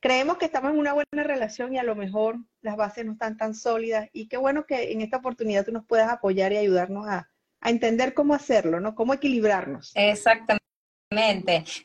Creemos que estamos en una buena relación y a lo mejor las bases no están tan sólidas y qué bueno que en esta oportunidad tú nos puedas apoyar y ayudarnos a, a entender cómo hacerlo, ¿no? Cómo equilibrarnos. Exactamente.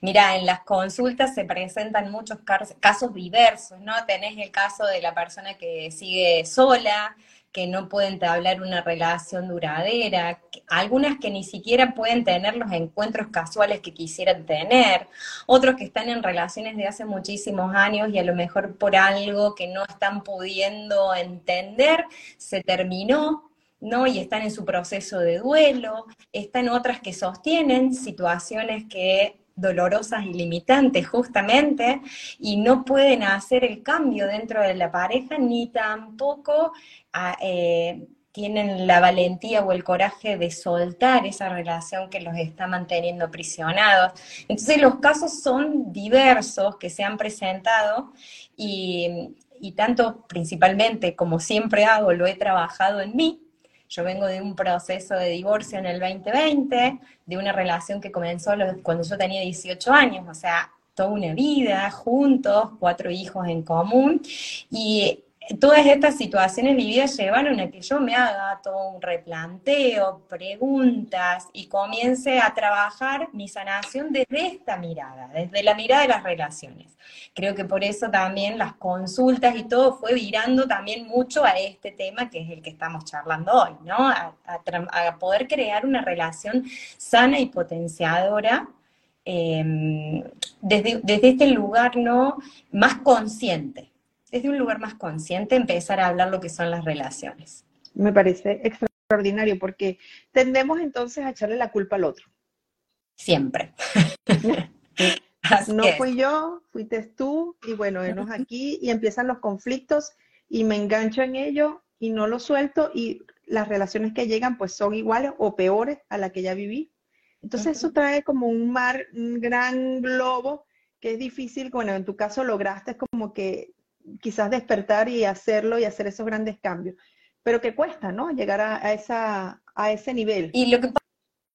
Mira, en las consultas se presentan muchos casos diversos, ¿no? Tenés el caso de la persona que sigue sola, que no pueden entablar una relación duradera, algunas que ni siquiera pueden tener los encuentros casuales que quisieran tener, otros que están en relaciones de hace muchísimos años y a lo mejor por algo que no están pudiendo entender, se terminó, ¿no? Y están en su proceso de duelo, están otras que sostienen situaciones que dolorosas y limitantes justamente, y no pueden hacer el cambio dentro de la pareja, ni tampoco ah, eh, tienen la valentía o el coraje de soltar esa relación que los está manteniendo prisionados. Entonces los casos son diversos que se han presentado y, y tanto principalmente como siempre hago, lo he trabajado en mí, yo vengo de un proceso de divorcio en el 2020, de una relación que comenzó cuando yo tenía 18 años, o sea, toda una vida juntos, cuatro hijos en común, y todas estas situaciones vividas llevaron a que yo me haga todo un replanteo, preguntas y comience a trabajar mi sanación desde esta mirada, desde la mirada de las relaciones. Creo que por eso también las consultas y todo fue virando también mucho a este tema que es el que estamos charlando hoy, ¿no? A, poder crear una relación sana y potenciadora. Em, desde, desde este lugar no más consciente, desde un lugar más consciente empezar a hablar lo que son las relaciones. Me parece extraordinario porque tendemos entonces a echarle la culpa al otro. Siempre. no fui yo, fuiste tú, y bueno, venos aquí y empiezan los conflictos y me engancho en ello y no lo suelto y las relaciones que llegan pues son iguales o peores a la que ya viví. Entonces eso trae como un mar, un gran globo que es difícil, bueno, en tu caso lograste como que quizás despertar y hacerlo y hacer esos grandes cambios, pero que cuesta, ¿no? Llegar a, esa, a ese nivel. Y lo que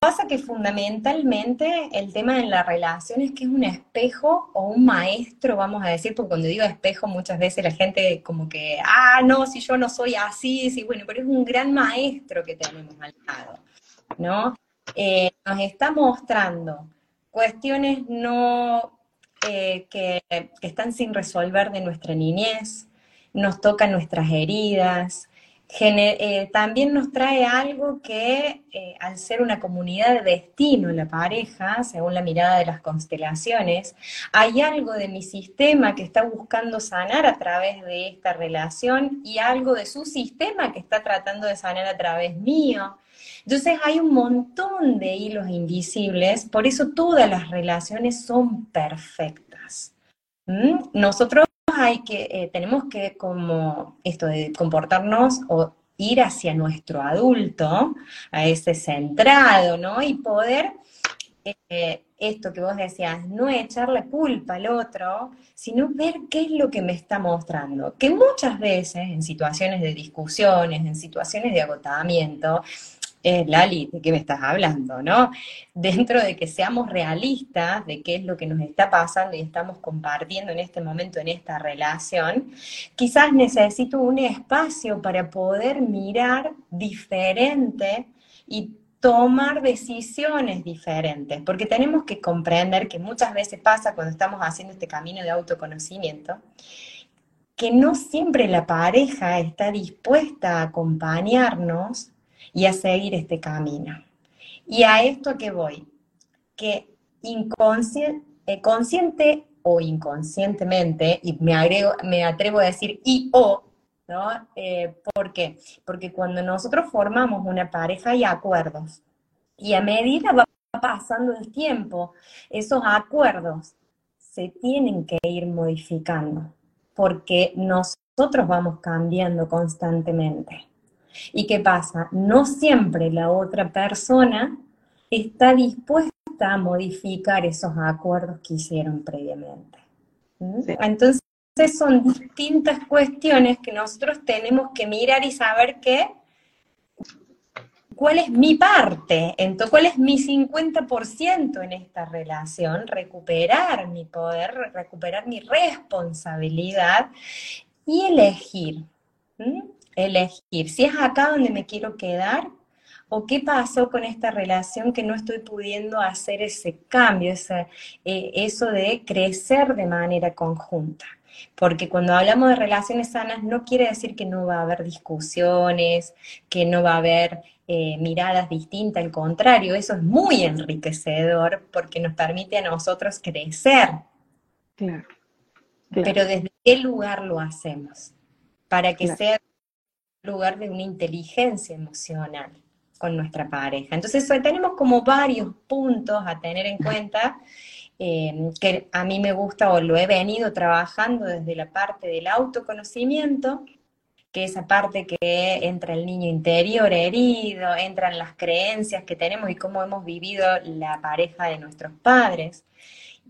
pasa que fundamentalmente el tema de la relación es que es un espejo o un maestro, vamos a decir, porque cuando digo espejo muchas veces la gente como que, ah, no, si yo no soy así, sí, bueno, pero es un gran maestro que tenemos al lado, ¿no? Eh, nos está mostrando cuestiones no eh, que, están sin resolver de nuestra niñez, nos tocan nuestras heridas, eh, también nos trae algo que eh, al ser una comunidad de destino la pareja, según la mirada de las constelaciones, hay algo de mi sistema que está buscando sanar a través de esta relación y algo de su sistema que está tratando de sanar a través mío. Entonces hay un montón de hilos invisibles, por eso todas las relaciones son perfectas. ¿Mm? Nosotros hay que, eh, tenemos que como esto de comportarnos o ir hacia nuestro adulto, a ese centrado, ¿no? Y poder, eh, esto que vos decías, no echarle culpa al otro, sino ver qué es lo que me está mostrando. Que muchas veces en situaciones de discusiones, en situaciones de agotamiento, es Lali, ¿de qué me estás hablando? ¿No? Dentro de que seamos realistas de qué es lo que nos está pasando y estamos compartiendo en este momento, en esta relación, quizás necesito un espacio para poder mirar diferente y tomar decisiones diferentes, porque tenemos que comprender que muchas veces pasa cuando estamos haciendo este camino de autoconocimiento, que no siempre la pareja está dispuesta a acompañarnos y a seguir este camino. Y a esto que voy, que inconsciente, eh, consciente o inconscientemente, y me, agrego, me atrevo a decir y o, ¿no? Eh, ¿Por qué? Porque cuando nosotros formamos una pareja hay acuerdos. Y a medida va pasando el tiempo, esos acuerdos se tienen que ir modificando. porque nosotros vamos cambiando constantemente. ¿Y qué pasa? No siempre la otra persona está dispuesta a modificar esos acuerdos que hicieron previamente. Entonces son distintas cuestiones que nosotros tenemos que mirar y saber que cuál es mi parte, entonces, cuál es mi 50% en esta relación, recuperar mi poder, recuperar mi responsabilidad y elegir. Elegir si es acá donde me quiero quedar o qué pasó con esta relación que no estoy pudiendo hacer ese cambio, ese, eh, eso de crecer de manera conjunta. Porque cuando hablamos de relaciones sanas no quiere decir que no va a haber discusiones, que no va a haber eh, miradas distintas, al contrario, eso es muy enriquecedor porque nos permite a nosotros crecer. Claro. Pero desde qué lugar lo hacemos? Para que sea lugar de una inteligencia emocional con nuestra pareja. Entonces tenemos como varios puntos a tener en cuenta eh, que a mí me gusta o lo he venido trabajando desde la parte del autoconocimiento, que esa parte que entra el niño interior herido, entran las creencias que tenemos y cómo hemos vivido la pareja de nuestros padres.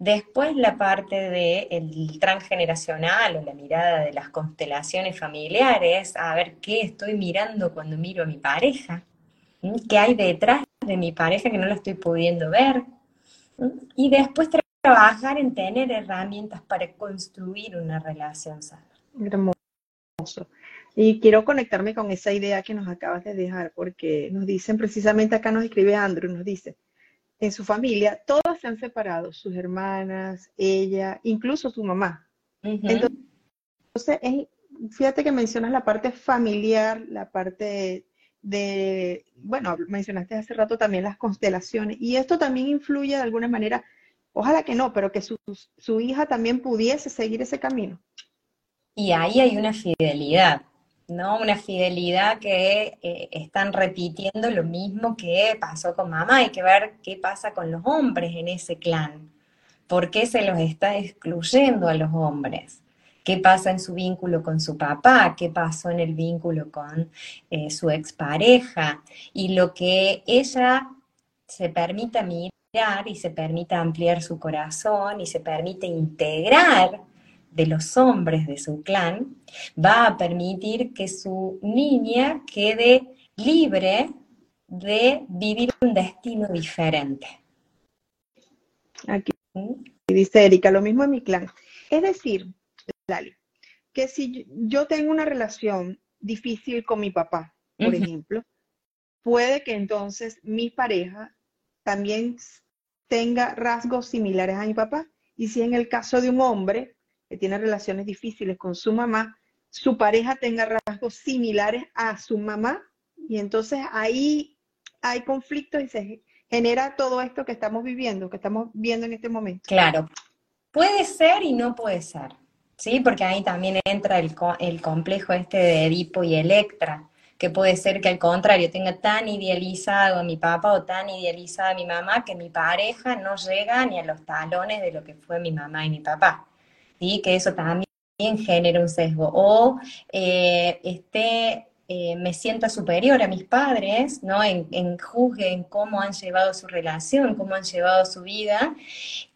Después la parte del transgeneracional o la mirada de las constelaciones familiares, a ver qué estoy mirando cuando miro a mi pareja, qué hay detrás de mi pareja que no la estoy pudiendo ver. Y después trabajar en tener herramientas para construir una relación sana. Hermoso. Y quiero conectarme con esa idea que nos acabas de dejar, porque nos dicen precisamente acá nos escribe Andrew, nos dice, en su familia todos se han separado, sus hermanas, ella, incluso su mamá. Entonces, fíjate que mencionas la parte familiar, la parte de, bueno, mencionaste hace rato también las constelaciones, y esto también influye de alguna manera, ojalá que no, pero que su, su hija también pudiese seguir ese camino. Y ahí hay una fidelidad, ¿no? Una fidelidad que eh, están repitiendo lo mismo que pasó con mamá. Hay que ver qué pasa con los hombres en ese clan. ¿Por qué se los está excluyendo a los hombres? ¿Qué pasa en su vínculo con su papá? ¿Qué pasó en el vínculo con eh, su expareja? Y lo que ella se permita mirar y se permita ampliar su corazón y se permite integrar de los hombres de su clan, va a permitir que su niña quede libre de vivir un destino diferente. Aquí ¿Mm? dice Erika, lo mismo en mi clan. Es decir, Lali, que si yo tengo una relación difícil con mi papá, por ejemplo, puede que entonces mi pareja también tenga rasgos similares a mi papá. Y si en el caso de un hombre, que tiene relaciones difíciles con su mamá, su pareja tenga rasgos similares a su mamá y entonces ahí hay conflictos y se genera todo esto que estamos viviendo, que estamos viendo en este momento. Claro, puede ser y no puede ser, ¿sí? Porque ahí también entra el, el complejo este de Edipo y Electra, que puede ser que al contrario tenga tan idealizado a mi papá o tan idealizada a mi mamá que mi pareja no llega ni a los talones de lo que fue mi mamá y mi papá que eso también genera un sesgo. O eh, este, eh, me sienta superior a mis padres, ¿no? En, en juzgue en cómo han llevado su relación, cómo han llevado su vida,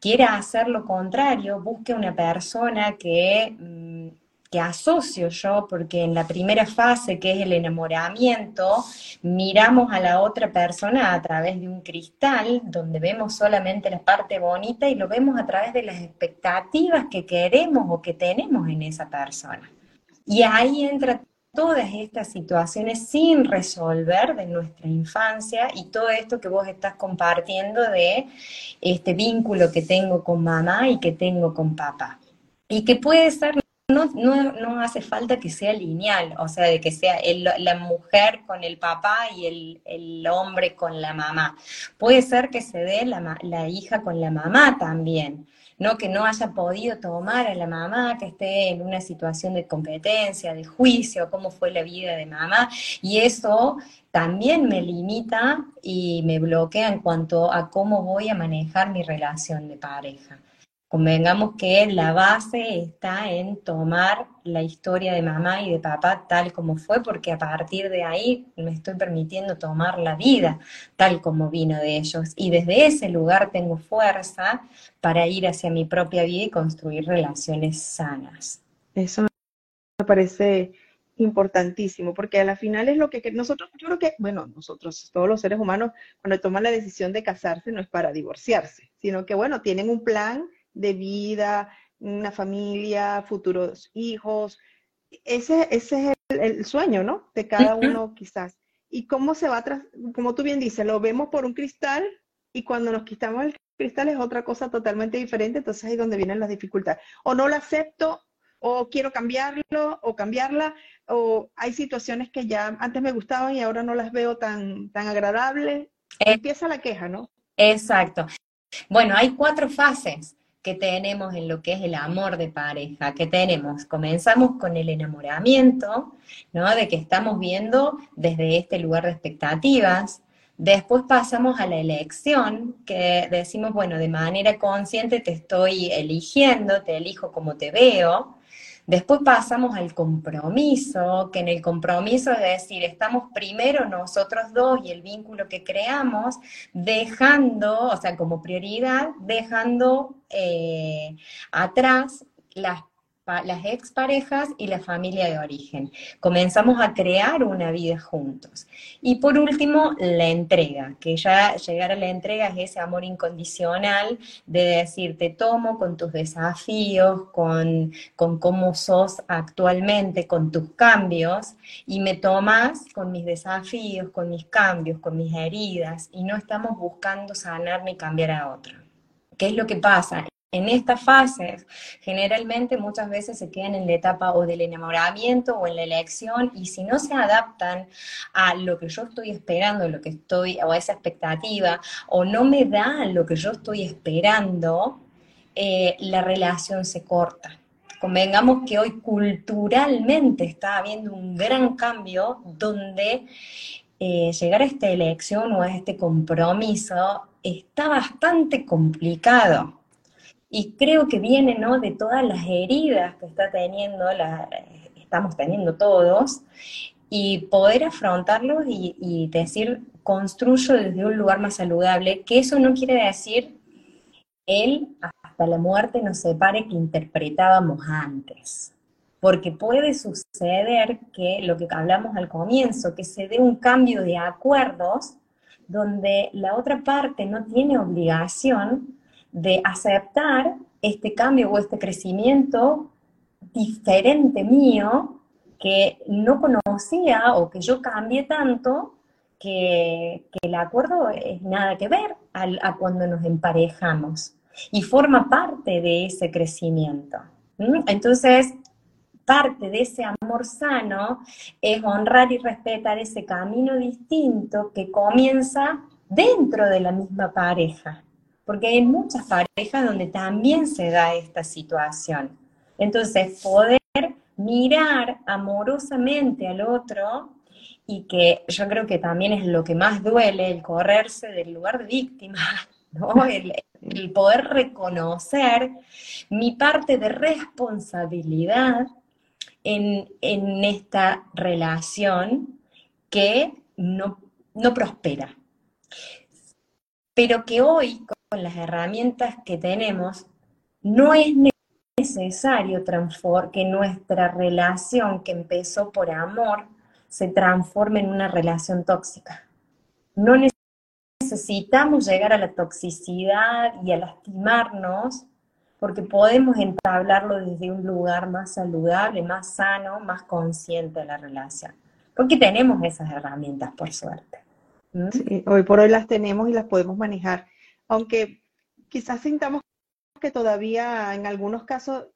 quiera hacer lo contrario, busque una persona que... Mm, que asocio yo, porque en la primera fase, que es el enamoramiento, miramos a la otra persona a través de un cristal, donde vemos solamente la parte bonita y lo vemos a través de las expectativas que queremos o que tenemos en esa persona. Y ahí entra todas estas situaciones sin resolver de nuestra infancia y todo esto que vos estás compartiendo de este vínculo que tengo con mamá y que tengo con papá. Y que puede ser no, no, hace falta que sea lineal, o sea, de que sea la mujer con el papá y el, hombre con la mamá. Puede ser que se dé la, la, hija con la mamá también, ¿no? Que no haya podido tomar a la mamá, que esté en una situación de competencia, de juicio, cómo fue la vida de mamá, y eso también me limita y me bloquea en cuanto a cómo voy a manejar mi relación de pareja Convengamos que la base está en tomar la historia de mamá y de papá tal como fue, porque a partir de ahí me estoy permitiendo tomar la vida tal como vino de ellos. Y desde ese lugar tengo fuerza para ir hacia mi propia vida y construir relaciones sanas. Eso me parece importantísimo, porque a la final es lo que nosotros, yo creo que, bueno, nosotros, todos los seres humanos, cuando toman la decisión de casarse, no es para divorciarse, sino que, bueno, tienen un plan de vida, una familia, futuros hijos. Ese, ese es el, sueño, ¿no? De cada uno quizás. Y cómo se va, tras, como tú bien dices, lo vemos por un cristal y cuando nos quitamos el cristal es otra cosa totalmente diferente, entonces ahí es donde vienen las dificultades. O no lo acepto, o quiero cambiarlo, o cambiarla, o hay situaciones que ya antes me gustaban y ahora no las veo tan, tan agradables. Eh, Empieza la queja, ¿no? Exacto. Bueno, hay cuatro fases que tenemos en lo que es el amor de pareja, que tenemos, comenzamos con el enamoramiento, ¿no? De que estamos viendo desde este lugar de expectativas, después pasamos a la elección, que decimos, bueno, de manera consciente te estoy eligiendo, te elijo como te veo, Después pasamos al compromiso, que en el compromiso es decir, estamos primero nosotros dos y el vínculo que creamos, dejando, o sea, como prioridad, dejando eh, atrás las las exparejas y la familia de origen. Comenzamos a crear una vida juntos. Y por último, la entrega, que ya llegar a la entrega es ese amor incondicional de decir, te tomo con tus desafíos, con, con cómo sos actualmente, con tus cambios, y me tomas con mis desafíos, con mis cambios, con mis heridas, y no estamos buscando sanar ni cambiar a otro. ¿Qué es lo que pasa? En estas fases generalmente muchas veces se quedan en la etapa o del enamoramiento o en la elección y si no se adaptan a lo que yo estoy esperando, lo que estoy, o a esa expectativa, o no me da lo que yo estoy esperando, eh, la relación se corta. Convengamos que hoy culturalmente está habiendo un gran cambio donde eh, llegar a esta elección o a este compromiso está bastante complicado y creo que viene ¿no? de todas las heridas que está teniendo, la, estamos teniendo todos, y poder afrontarlos y, decir, construyo desde un lugar más saludable, que eso no quiere decir él hasta la muerte nos separe que interpretábamos antes. Porque puede suceder que lo que hablamos al comienzo, que se dé un cambio de acuerdos donde la otra parte no tiene obligación de aceptar este cambio o este crecimiento diferente mío que no conocía o que yo cambié tanto que, el acuerdo es nada que ver a, cuando nos emparejamos y forma parte de ese crecimiento. Entonces, parte de ese amor sano es honrar y respetar ese camino distinto que comienza dentro de la misma pareja porque hay muchas parejas donde también se da esta situación. Entonces, poder mirar amorosamente al otro y que yo creo que también es lo que más duele, el correrse del lugar de víctima, ¿no? el, poder reconocer mi parte de responsabilidad en, en esta relación que no, no prospera. Pero que hoy, con las herramientas que tenemos, no es necesario que nuestra relación que empezó por amor se transforme en una relación tóxica. No necesitamos llegar a la toxicidad y a lastimarnos porque podemos entablarlo desde un lugar más saludable, más sano, más consciente de la relación. Porque tenemos esas herramientas, por suerte. ¿Mm? hoy por hoy las tenemos y las podemos manejar aunque quizás sintamos que todavía en algunos casos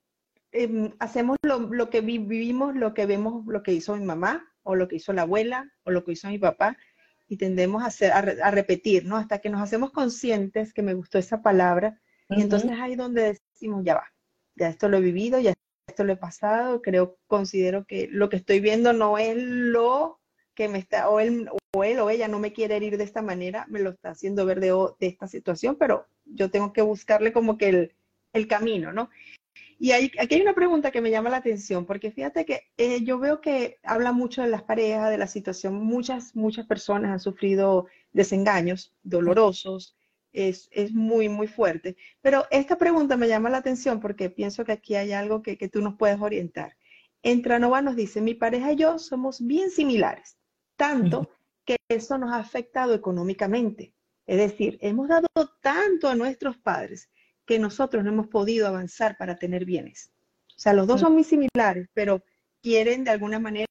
em, hacemos lo, que vivimos, lo que vemos, lo que hizo mi mamá, o lo que hizo la abuela, o lo que hizo mi papá, y tendemos a, hacer, a, repetir, ¿no? Hasta que nos hacemos conscientes, que me gustó esa palabra, y entonces ahí donde decimos, ya va, ya esto lo he vivido, ya esto lo he pasado, creo, considero que lo que estoy viendo no es lo que me está, o él, o él o ella no me quiere herir de esta manera, me lo está haciendo ver de, esta situación, pero yo tengo que buscarle como que el, el camino, ¿no? Y aquí hay una pregunta que me llama la atención, porque fíjate que eh, yo veo que habla mucho de las parejas, de la situación. Muchas, muchas personas han sufrido desengaños dolorosos. Es, es muy, muy fuerte. Pero esta pregunta me llama la atención porque pienso que aquí hay algo que, que tú nos puedes orientar. Entranova nos dice, mi pareja y yo somos bien similares, tanto que eso nos ha afectado económicamente. Es decir, hemos dado tanto a nuestros padres que nosotros no hemos podido avanzar para tener bienes. O sea, los dos son muy similares, pero quieren de alguna manera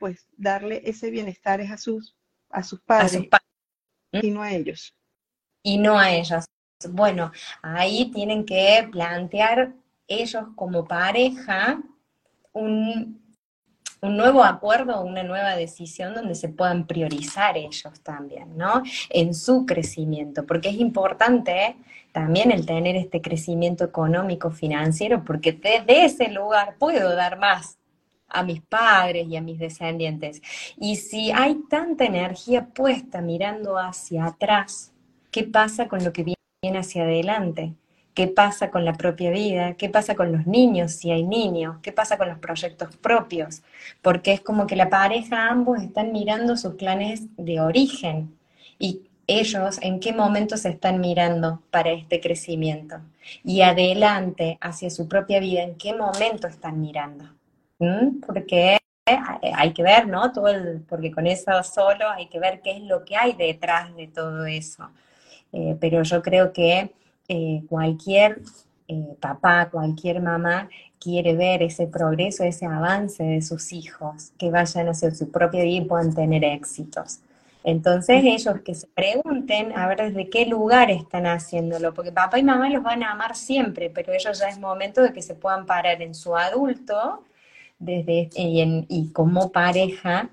pues darle ese bienestar a sus, a sus padres y no a ellos. Y no a ellos. Bueno, ahí tienen que plantear ellos como pareja un, un nuevo acuerdo, una nueva decisión donde se puedan priorizar ellos también, ¿no? En su crecimiento, porque es importante también el tener este crecimiento económico, financiero, porque desde ese lugar puedo dar más a mis padres y a mis descendientes. Y si hay tanta energía puesta mirando hacia atrás, ¿qué pasa con lo que viene hacia adelante? Qué pasa con la propia vida, qué pasa con los niños, si hay niños, qué pasa con los proyectos propios, porque es como que la pareja ambos están mirando sus planes de origen y ellos en qué momento se están mirando para este crecimiento y adelante hacia su propia vida, en qué momento están mirando. ¿Mm? Porque hay que ver, ¿no? Todo porque con eso solo hay que ver qué es lo que hay detrás de todo eso. Eh, pero yo creo que eh, cualquier eh, papá, cualquier mamá quiere ver ese progreso, ese avance de sus hijos, que vayan hacia su propia vida y puedan tener éxitos. Entonces ellos que se pregunten a ver desde qué lugar están haciéndolo, porque papá y mamá los van a amar siempre, pero ellos ya es momento de que se puedan parar en su adulto desde, y, y como pareja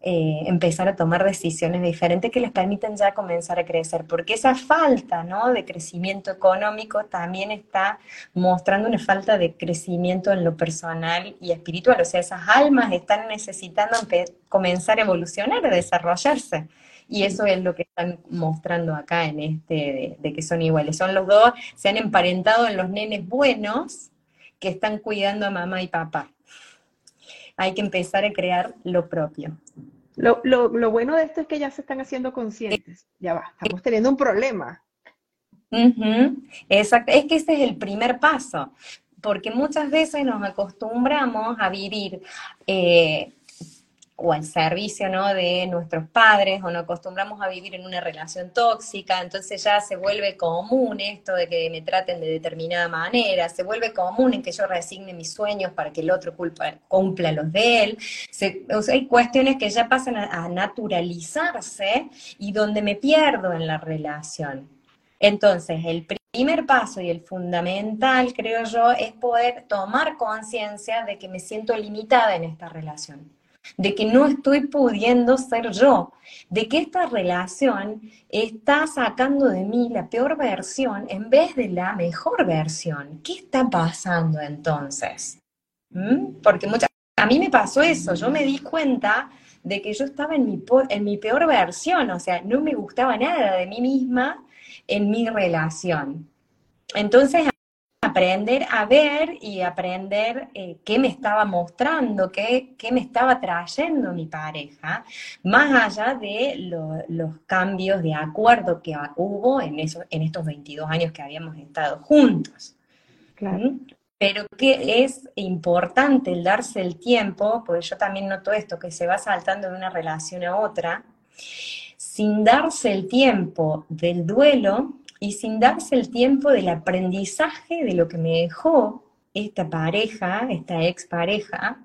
eh, empezar a tomar decisiones diferentes que les permiten ya comenzar a crecer, porque esa falta ¿no? de crecimiento económico también está mostrando una falta de crecimiento en lo personal y espiritual, o sea, esas almas están necesitando comenzar a evolucionar, a desarrollarse. Y eso es lo que están mostrando acá en este de, de que son iguales. Son los dos, se han emparentado en los nenes buenos que están cuidando a mamá y papá hay que empezar a crear lo propio. Lo, lo, bueno de esto es que ya se están haciendo conscientes. Ya va, estamos teniendo un problema. Exacto, es que ese es el primer paso, porque muchas veces nos acostumbramos a vivir eh, o al servicio ¿no? de nuestros padres, o nos acostumbramos a vivir en una relación tóxica, entonces ya se vuelve común esto de que me traten de determinada manera, se vuelve común en que yo resigne mis sueños para que el otro cumpla los de él. hay cuestiones que ya pasan a, naturalizarse y donde me pierdo en la relación. Entonces, el primer paso y el fundamental, creo yo, es poder tomar conciencia de que me siento limitada en esta relación de que no estoy pudiendo ser yo, de que esta relación está sacando de mí la peor versión en vez de la mejor versión. ¿Qué está pasando entonces? ¿Mm? Porque muchas, a mí me pasó eso, yo me di cuenta de que yo estaba en mi, en mi peor versión, o sea, no me gustaba nada de mí misma en mi relación. Entonces, aprender a ver y aprender eh, qué me estaba mostrando, qué, qué, me estaba trayendo mi pareja, más allá de los cambios de acuerdo que hubo en, eso, en estos 22 años que habíamos estado juntos. ¿Mm? Pero que es importante el darse el tiempo, porque yo también noto esto, que se va saltando de una relación a otra, sin darse el tiempo del duelo, y sin darse el tiempo del aprendizaje de lo que me dejó esta pareja, esta expareja,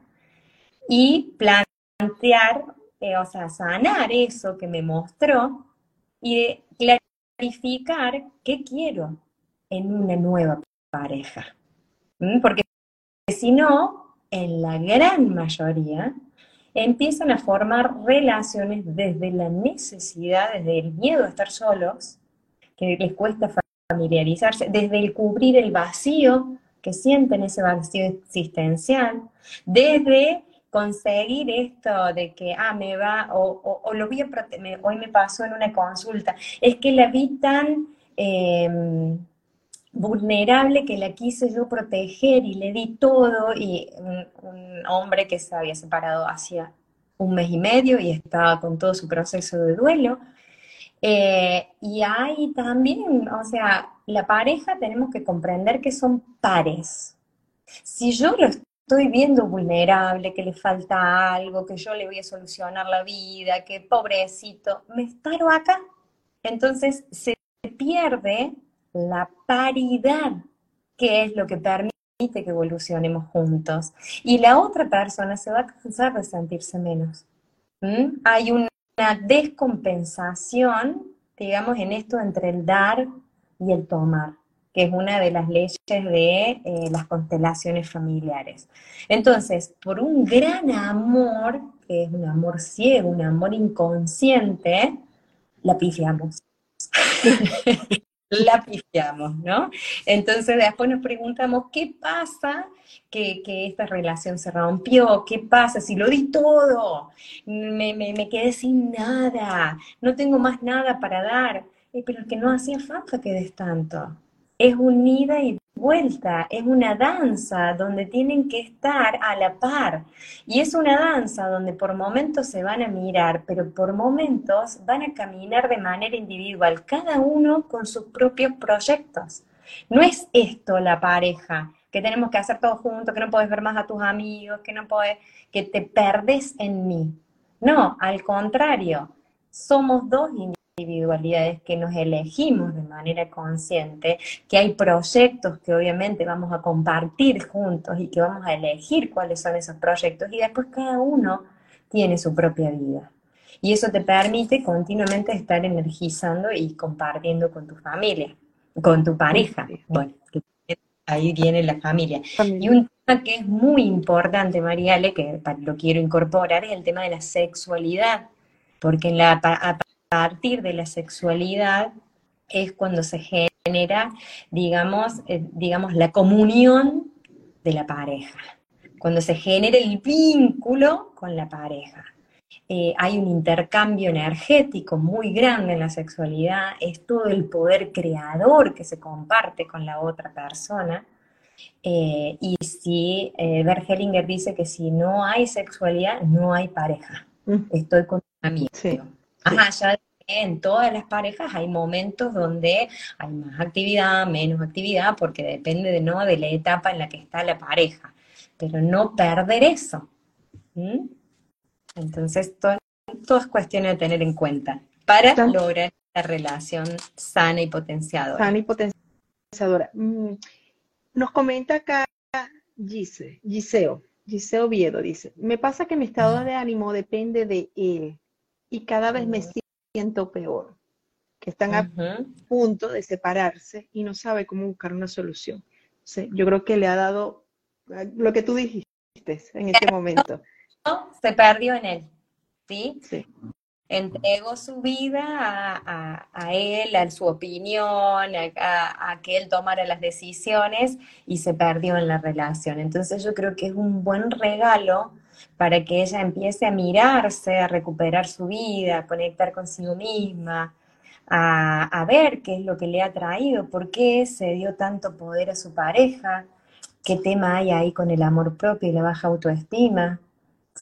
y plantear, eh, o sea, sanar eso que me mostró y clarificar qué quiero en una nueva pareja. ¿Mm? Porque si no, en la gran mayoría, empiezan a formar relaciones desde la necesidad, desde el miedo a estar solos, que les cuesta familiarizarse, desde el cubrir el vacío que sienten ese vacío existencial, desde conseguir esto de que, ah, me va, o, lo vi, hoy me pasó en una consulta, es que la vi tan, em, vulnerable que la quise yo proteger y le di todo y un, hombre que se había separado hacía un mes y medio y estaba con todo su proceso de duelo. Eh, y hay también, o sea, la pareja tenemos que comprender que son pares. Si yo lo estoy viendo vulnerable, que le falta algo, que yo le voy a solucionar la vida, que pobrecito, me paro acá. Entonces se pierde la paridad, que es lo que permite que evolucionemos juntos. Y la otra persona se va a cansar de sentirse menos. ¿Mm? Hay una descompensación, digamos, en esto entre el dar y el tomar que es una de las leyes de eh, las constelaciones familiares. Entonces, por un gran amor, que es un amor ciego, un amor inconsciente, la pifiamos. la pifiamos, ¿no? Entonces después nos preguntamos, ¿qué pasa que, esta relación se rompió? ¿Qué pasa si lo di todo? Me, me, quedé sin nada, no tengo más nada para dar. Eh, pero que no hacía falta que des tanto. Es unida y vuelta, es una danza donde tienen que estar a la par. Y es una danza donde por momentos se van a mirar, pero por momentos van a caminar de manera individual, cada uno con sus propios proyectos. No es esto la pareja, que tenemos que hacer todo juntos, que no puedes ver más a tus amigos, que no puedes, que te perdes en mí. No, al contrario, somos dos individuos individualidades que nos elegimos de manera consciente, que hay proyectos que obviamente vamos a compartir juntos y que vamos a elegir cuáles son esos proyectos y después cada uno tiene su propia vida. Y eso te permite continuamente estar energizando y compartiendo con tu familia, con tu pareja. Bueno, ahí viene la familia. Y un tema que es muy importante, Mariale, que lo quiero incorporar, es el tema de la sexualidad. Porque en la, partir de la sexualidad es cuando se genera, digamos, eh, digamos, la comunión de la pareja, cuando se genera el vínculo con la pareja. Eh, hay un intercambio energético muy grande en la sexualidad, es todo el poder creador que se comparte con la otra persona. Eh, y si Bergelinger dice que si no hay sexualidad, no hay pareja. Mm. Estoy con un amigo. Ajá, ya en todas las parejas hay momentos donde hay más actividad, menos actividad, porque depende de, ¿no? de la etapa en la que está la pareja. Pero no perder eso. Entonces, todo, es cuestión de tener en cuenta para lograr la relación sana y potenciadora. Sana y potenciadora. Mm, nos comenta acá Gise, Giseo, Giseo Viedo dice, me pasa que mi estado de ánimo depende de él y cada vez me siento peor, que están a punto de separarse y no sabe cómo buscar una solución. yo creo que le ha dado ah, lo que tú dijiste en ese momento. Se perdió en él, ¿sí? Sí. Entregó su vida a, él, a su opinión, a, a, que él tomara las decisiones y se perdió en la relación. Entonces yo creo que es un buen regalo para que ella empiece a mirarse, a recuperar su vida, a conectar consigo misma, a, ver qué es lo que le ha traído, por qué se dio tanto poder a su pareja, qué tema hay ahí con el amor propio y la baja autoestima,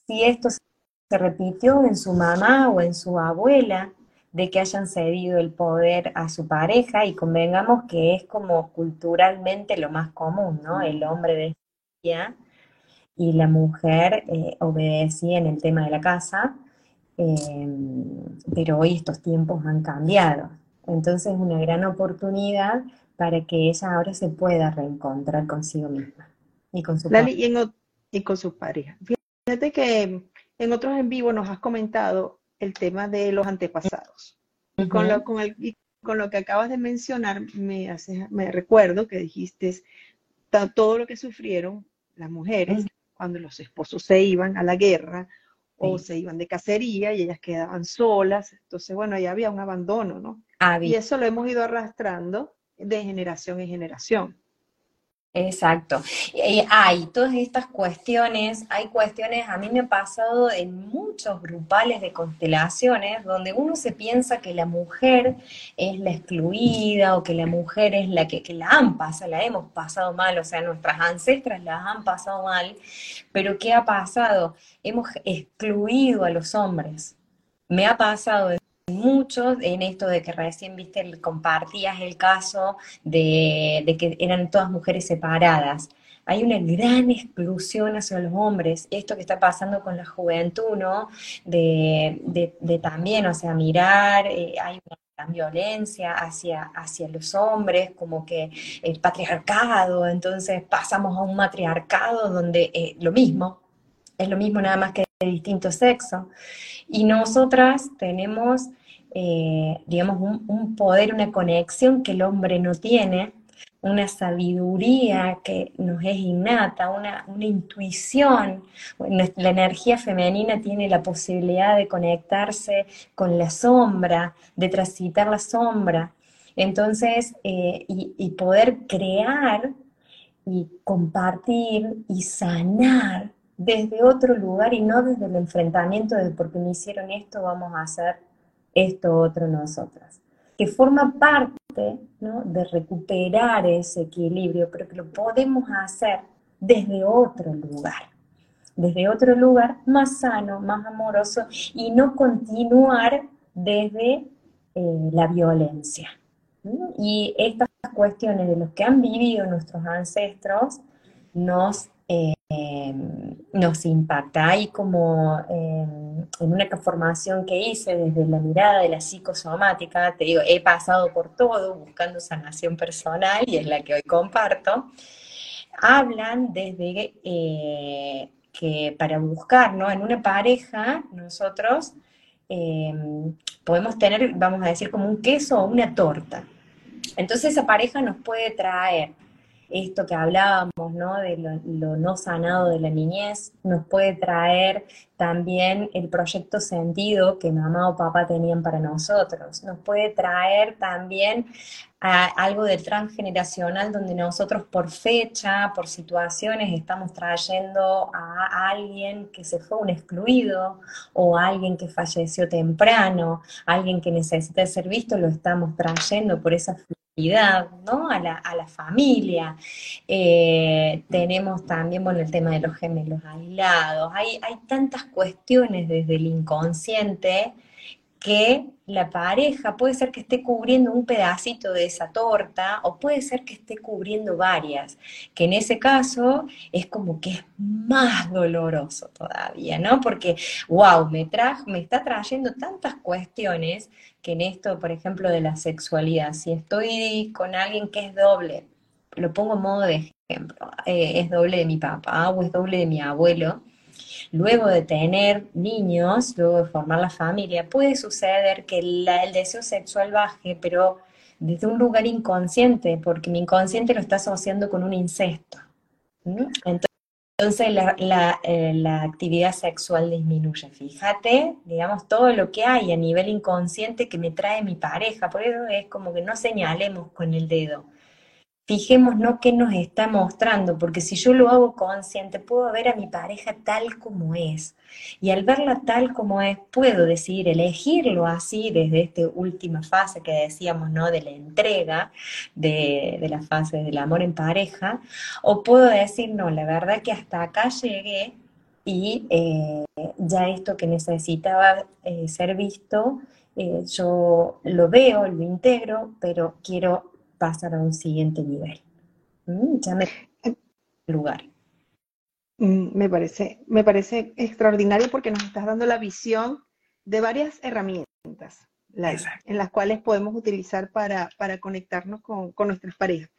si esto se repitió en su mamá o en su abuela, de que hayan cedido el poder a su pareja y convengamos que es como culturalmente lo más común, ¿no? El hombre de ella y la mujer eh, obedecía en el tema de la casa, em, pero hoy estos tiempos han cambiado. Entonces es una gran oportunidad para que ella ahora se pueda reencontrar consigo misma y con su pareja. Y, con su pareja. Fíjate que en otros en vivo nos has comentado el tema de los antepasados. y, con lo, con el, con lo que acabas de mencionar, me, hace, me recuerdo que dijiste todo lo que sufrieron las mujeres cuando los esposos se iban a la guerra o se iban de cacería y ellas quedaban solas. Entonces, bueno, ahí había un abandono, ¿no? Y eso lo hemos ido arrastrando de generación en generación. Exacto. Y hay todas estas cuestiones, hay cuestiones, a mí me ha pasado en muchos grupales de constelaciones donde uno se piensa que la mujer es la excluida o que la mujer es la que, que la han pasado, la hemos pasado mal, o sea, nuestras ancestras las han pasado mal, pero ¿qué ha pasado? Hemos excluido a los hombres. Me ha pasado muchos en esto de que recién viste, compartías el caso de, que eran todas mujeres separadas. Hay una gran exclusión hacia los hombres. Esto que está pasando con la juventud, ¿no? De, también, o sea, mirar, eh, hay una violencia hacia, hacia los hombres, como que el patriarcado, entonces pasamos a un matriarcado donde eh, lo mismo, es lo mismo nada más que de distinto sexo. Y nosotras tenemos eh, digamos, un, poder, una conexión que el hombre no tiene, una sabiduría que nos es innata, una, intuición. la energía femenina tiene la posibilidad de conectarse con la sombra, de transitar la sombra. Entonces, eh, y, poder crear y compartir y sanar desde otro lugar y no desde el enfrentamiento de porque me hicieron esto, vamos a hacer esto otro nosotras, que forma parte de recuperar ese equilibrio, pero que lo podemos hacer desde otro lugar, desde otro lugar más sano, más amoroso y no continuar desde eh, la violencia. Y estas cuestiones de los que han vivido nuestros ancestros nos eh, nos impacta. Hay como em, en una formación que hice desde la mirada de la psicosomática, te digo, he pasado por todo buscando sanación personal y es la que hoy comparto, hablan desde eh, que para buscar, ¿no? En una pareja, nosotros em, podemos tener, vamos a decir, como un queso o una torta. Entonces esa pareja nos puede traer esto que hablábamos, ¿no? De lo, no sanado de la niñez, nos puede traer también el proyecto sentido que mamá o papá tenían para nosotros, nos puede traer también algo del transgeneracional donde nosotros por fecha, por situaciones, estamos trayendo a alguien que se fue un excluido o alguien que falleció temprano, alguien que necesita ser visto, lo estamos trayendo por esa ¿no? A la, a la familia. Eh, tenemos también, bueno, el tema de los gemelos aislados. Hay, hay tantas cuestiones desde el inconsciente que la pareja puede ser que esté cubriendo un pedacito de esa torta o puede ser que esté cubriendo varias, que en ese caso es como que es más doloroso todavía, ¿no? Porque, wow, me, me está trayendo tantas cuestiones que en esto, por ejemplo, de la sexualidad, si estoy con alguien que es doble, lo pongo en modo de ejemplo, eh, es doble de mi papá o es doble de mi abuelo, luego de tener niños, luego de formar la familia, puede suceder que el deseo sexual baje, pero desde un lugar inconsciente, porque mi inconsciente lo está asociando con un incesto. Entonces, eh, la, actividad sexual disminuye. Fíjate, digamos, todo lo que hay a nivel inconsciente que me trae mi pareja. Por eso es como que no señalemos con el dedo fijémonos qué nos está mostrando, porque si yo lo hago consciente, puedo ver a mi pareja tal como es. Y al verla tal como es, puedo decidir elegirlo así desde esta última fase que decíamos, ¿no? De la entrega, de, la fase del amor en pareja, o puedo decir, no, la verdad que hasta acá llegué y eh, ya esto que necesitaba eh, ser visto, eh, yo lo veo, lo integro, pero quiero pasar a un siguiente nivel. Mm, ya me lugar. Mm, me parece, me parece extraordinario porque nos estás dando la visión de varias herramientas en las cuales podemos utilizar para, conectarnos con, nuestras parejas.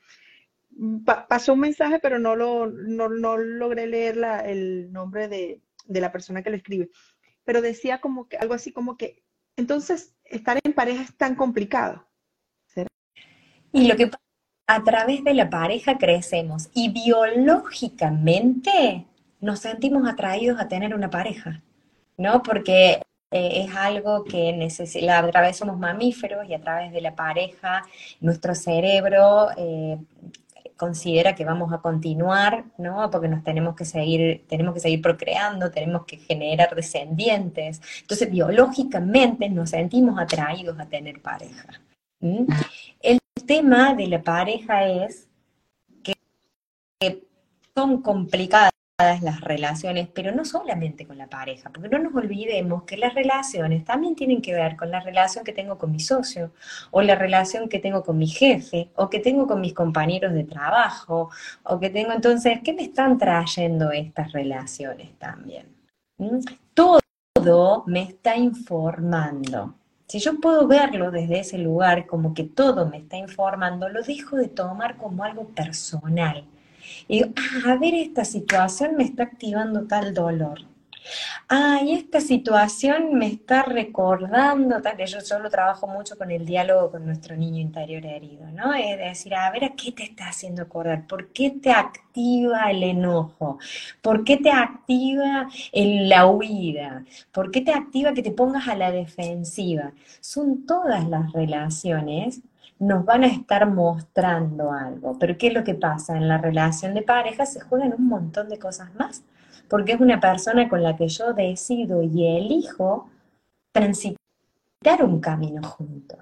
Pasó un mensaje, pero no, lo, no, logré leer el nombre de, de, la persona que lo escribe. Pero decía como que algo así como que, entonces, estar en pareja es tan complicado. Y lo que a través de la pareja crecemos y biológicamente nos sentimos atraídos a tener una pareja, ¿no? Porque eh, es algo que necesita, a través somos mamíferos y a través de la pareja nuestro cerebro eh, considera que vamos a continuar, ¿no? Porque nos tenemos que seguir, tenemos que seguir procreando, tenemos que generar descendientes. Entonces, biológicamente nos sentimos atraídos a tener pareja. El tema de la pareja es que son complicadas las relaciones, pero no solamente con la pareja, porque no nos olvidemos que las relaciones también tienen que ver con la relación que tengo con mi socio, o la relación que tengo con mi jefe, o que tengo con mis compañeros de trabajo, o que tengo entonces, ¿qué me están trayendo estas relaciones también? ¿Mm? Todo me está informando. Si yo puedo verlo desde ese lugar, como que todo me está informando, lo dejo de tomar como algo personal y digo, ah, a ver, esta situación me está activando tal dolor. Ah, y esta situación me está recordando, tal, yo solo trabajo mucho con el diálogo con nuestro niño interior herido, ¿no? Es decir, a ver, ¿a qué te está haciendo acordar? ¿Por qué te activa el enojo? ¿Por qué te activa la huida? ¿Por qué te activa que te pongas a la defensiva? Son todas las relaciones nos van a estar mostrando algo. Pero ¿qué es lo que pasa? En la relación de pareja se juegan un montón de cosas más, porque es una persona con la que yo decido y elijo transitar un camino juntos.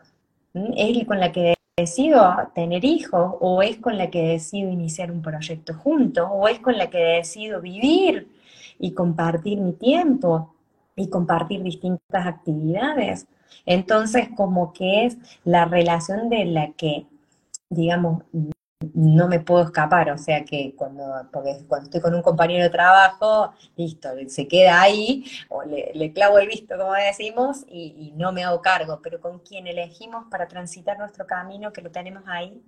Es con la que decido tener hijos, o es con la que decido iniciar un proyecto juntos, o es con la que decido vivir y compartir mi tiempo y compartir distintas actividades. Entonces, como que es la relación de la que, digamos, no me puedo escapar, o sea que cuando, porque cuando estoy con un compañero de trabajo, listo, se queda ahí, o le, clavo el visto, como decimos, y, no me hago cargo, pero con quien elegimos para transitar nuestro camino, que lo tenemos ahí.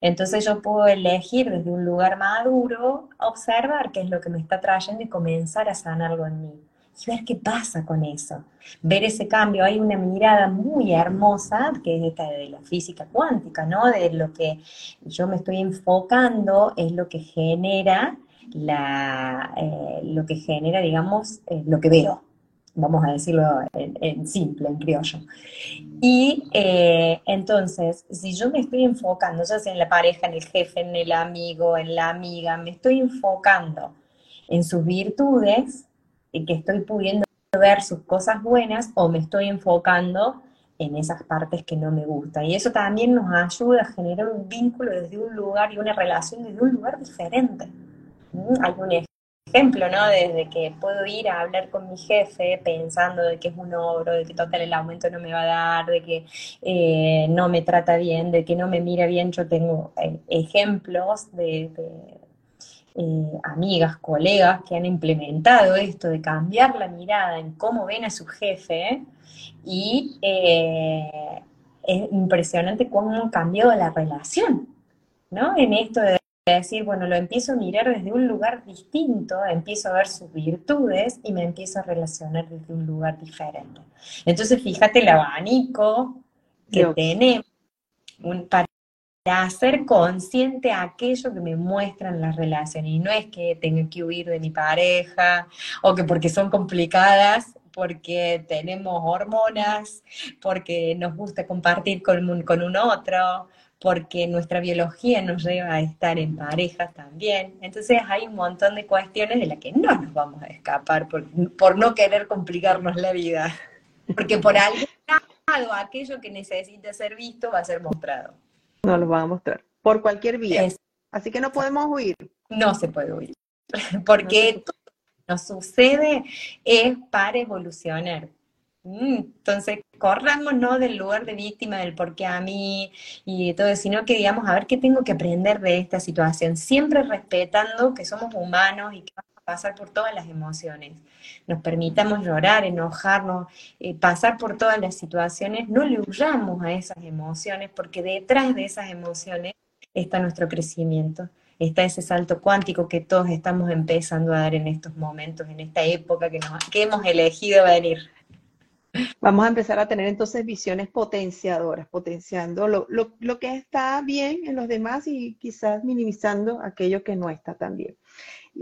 Entonces yo puedo elegir desde un lugar maduro, observar qué es lo que me está trayendo y comenzar a sanar algo en mí ver qué pasa con eso. Ver ese cambio. Hay una mirada muy hermosa, que es esta de la física cuántica, ¿no? De lo que yo me estoy enfocando es lo que genera la, eh, lo que genera, digamos, eh, lo que veo. Vamos a decirlo en, simple, en criollo. Y eh, entonces, si yo me estoy enfocando, ya sea en la pareja, en el jefe, en el amigo, en la amiga, me estoy enfocando en sus virtudes, que estoy pudiendo ver sus cosas buenas o me estoy enfocando en esas partes que no me gustan. Y eso también nos ayuda a generar un vínculo desde un lugar y una relación desde un lugar diferente. ¿Mm? Hay un ejemplo, ¿no? Desde que puedo ir a hablar con mi jefe pensando de que es un ogro, de que total el aumento no me va a dar, de que eh, no me trata bien, de que no me mira bien. Yo tengo eh, ejemplos de eh, amigas, colegas que han implementado esto de cambiar la mirada en cómo ven a su jefe y eh, es impresionante cómo han cambiado la relación, ¿no? En esto de decir, bueno, lo empiezo a mirar desde un lugar distinto, empiezo a ver sus virtudes y me empiezo a relacionar desde un lugar diferente. Entonces, fíjate el abanico que tenemos un, para hacer consciente aquello que me muestran las relaciones. Y no es que tenga que huir de mi pareja o que porque son complicadas, porque tenemos hormonas, porque nos gusta compartir con un, con un otro, porque nuestra biología nos lleva a estar en parejas también. Entonces hay un montón de cuestiones de las que no nos vamos a escapar por, por no querer complicarnos la vida. Porque por algún lado aquello que necesita ser visto va a ser mostrado. No los van a mostrar. Por cualquier vía. Así que no podemos huir. No se puede huir. Porque todo lo que nos sucede es para evolucionar. Mm, entonces, corramos no del lugar de víctima, del por qué a mí y todo, sino que digamos, a ver qué tengo que aprender de esta situación, siempre respetando que somos humanos y que pasar por todas las emociones, nos permitamos llorar, enojarnos, eh, pasar por todas las situaciones, no le huyamos a esas emociones, porque detrás de esas emociones está nuestro crecimiento, está ese salto cuántico que todos estamos empezando a dar en estos momentos, en esta época que, hemos elegido venir. Vamos a empezar a tener entonces visiones potenciadoras, potenciando lo, lo, lo, que está bien en los demás y quizás minimizando aquello que no está tan bien.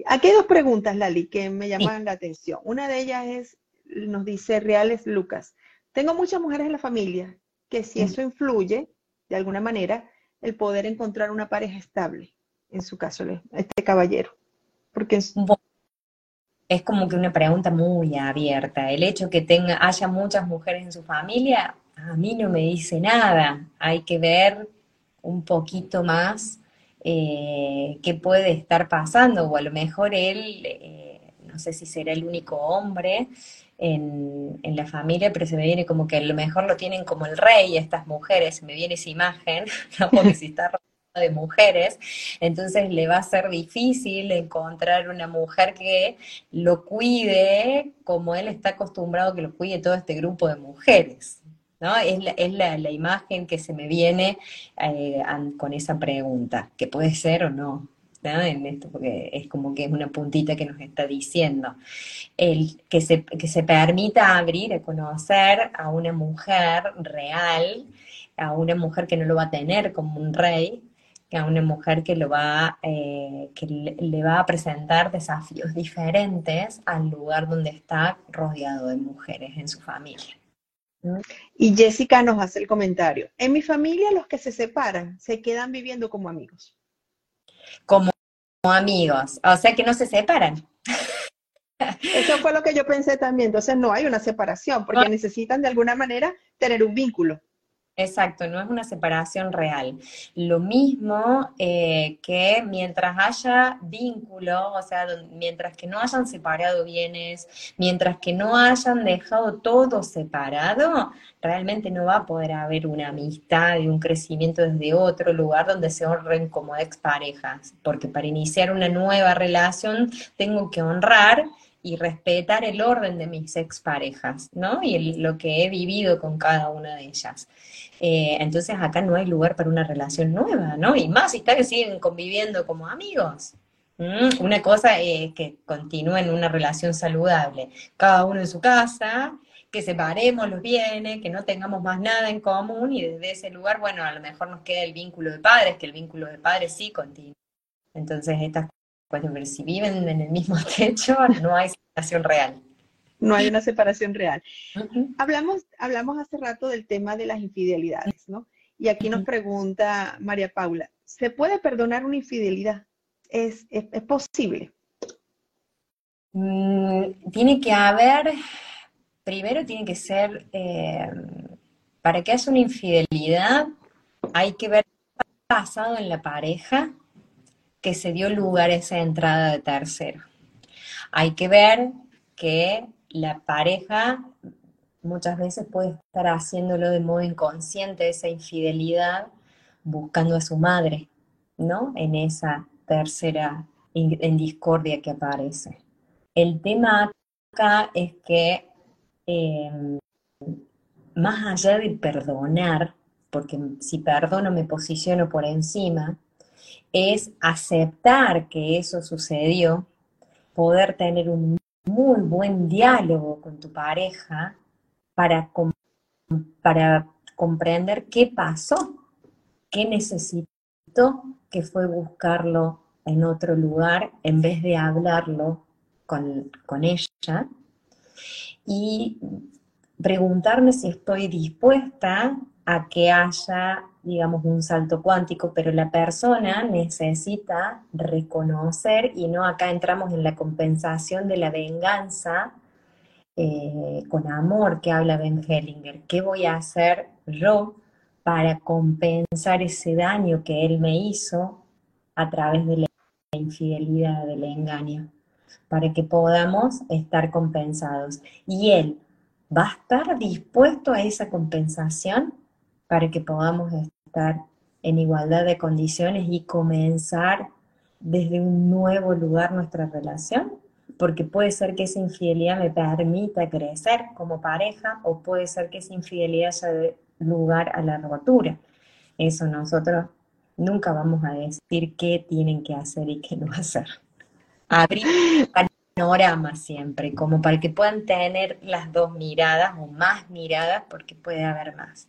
Aquí hay dos preguntas, Lali, que me llaman la atención. Una de ellas es, nos dice Reales Lucas, tengo muchas mujeres en la familia que si eso influye de alguna manera el poder encontrar una pareja estable, en su caso, este caballero? Porque es... es como que una pregunta muy abierta. El hecho que tenga, haya muchas mujeres en su familia, a mí no me dice nada. Hay que ver un poquito más eh, qué puede estar pasando, o a lo mejor él, eh, no sé si será el único hombre en, la familia, pero se me viene como que a lo mejor lo tienen como el rey estas mujeres, me viene esa imagen, porque si está de mujeres, entonces le va a ser difícil encontrar una mujer que lo cuide como él está acostumbrado que lo cuide todo este grupo de mujeres. ¿No? Es, la, imagen que se me viene eh, con esa pregunta, que puede ser o no. En esto, porque es como que es una puntita que nos está diciendo. El que se, que se permita abrir a conocer a una mujer real, a una mujer que no lo va a tener como un rey, a una mujer que, lo va, eh, que le, va a presentar desafíos diferentes al lugar donde está rodeado de mujeres en su familia. Y Jessica nos hace el comentario. En mi familia los que se separan se quedan viviendo como amigos. Como amigos, o sea que no se separan. Eso fue lo que yo pensé también. Entonces no hay una separación porque necesitan de alguna manera tener un vínculo. Exacto, no es una separación real. Lo mismo eh, que mientras haya vínculo, o sea, mientras que no hayan separado bienes, mientras que no hayan dejado todo separado, realmente no va a poder haber una amistad y un crecimiento desde otro lugar donde se honren como exparejas, porque para iniciar una nueva relación tengo que honrar y respetar el orden de mis exparejas, ¿no? Y lo que he vivido con cada una de ellas. Eh, entonces acá no hay lugar para una relación nueva, ¿no? Y más si están que siguen conviviendo como amigos. Una cosa es que continúen una relación saludable, cada uno en su casa, que separemos los bienes, que no tengamos más nada en común y desde ese lugar, bueno, a lo mejor nos queda el vínculo de padres, que el vínculo de padres sí continúa. Entonces estas cuestiones, si viven en el mismo techo, no hay separación real no hay una separación real. hablamos, hablamos hace rato del tema de las infidelidades, ¿no? Y aquí nos pregunta María Paula, ¿se puede perdonar una infidelidad? ¿Es, posible? Mm, tiene que haber, primero tiene que ser, eh, para que haya una infidelidad, hay que ver qué ha pasado en la pareja que se dio lugar a esa entrada de tercero. Hay que ver que la pareja muchas veces puede estar haciéndolo de modo inconsciente, esa infidelidad, buscando a su madre, ¿no? En esa tercera en discordia que aparece. El tema acá es que em, más allá de perdonar, porque si perdono me posiciono por encima, es aceptar que eso sucedió, poder tener un muy buen diálogo con tu pareja para, para comprender qué pasó, qué necesitó, que fue buscarlo en otro lugar en vez de hablarlo con, con ella. Y preguntarme si estoy dispuesta a que haya digamos, un salto cuántico, pero la persona necesita reconocer, y no acá entramos en la compensación de la venganza eh, con amor que habla Ben Hellinger. ¿Qué voy a hacer yo para compensar ese daño que él me hizo a través de la infidelidad, del engaño? Para que podamos estar compensados. Y él va a estar dispuesto a esa compensación para que podamos estar en igualdad de condiciones y comenzar desde un nuevo lugar nuestra relación, porque puede ser que esa infidelidad me permita crecer como pareja o puede ser que esa infidelidad sea dé lugar a la rotura. Eso nosotros nunca vamos a decir qué tienen que hacer y qué no hacer. Abrir panorama siempre, como para que puedan tener las dos miradas o más miradas, porque puede haber más.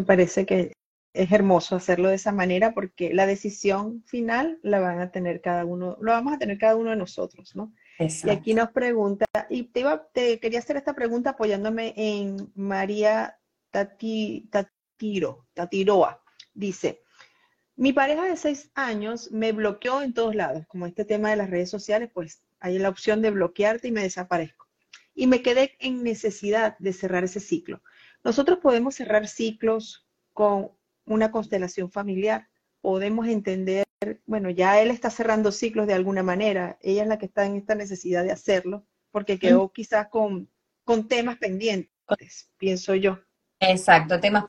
Me parece que es hermoso hacerlo de esa manera porque la decisión final la van a tener cada uno, lo vamos a tener cada uno de nosotros, ¿no? Y aquí nos pregunta, y te, iba, te quería hacer esta pregunta apoyándome en María Tati, Tatiro, Tatiroa. Dice, Mi pareja de seis años me bloqueó en todos lados, como este tema de las redes sociales, pues hay la opción de bloquearte y me desaparezco. Y me quedé en necesidad de cerrar ese ciclo. Nosotros podemos cerrar ciclos con una constelación familiar, podemos entender, bueno, ya él está cerrando ciclos de alguna manera, ella es la que está en esta necesidad de hacerlo, porque quedó quizás con, con temas pendientes, pienso yo. Exacto, temas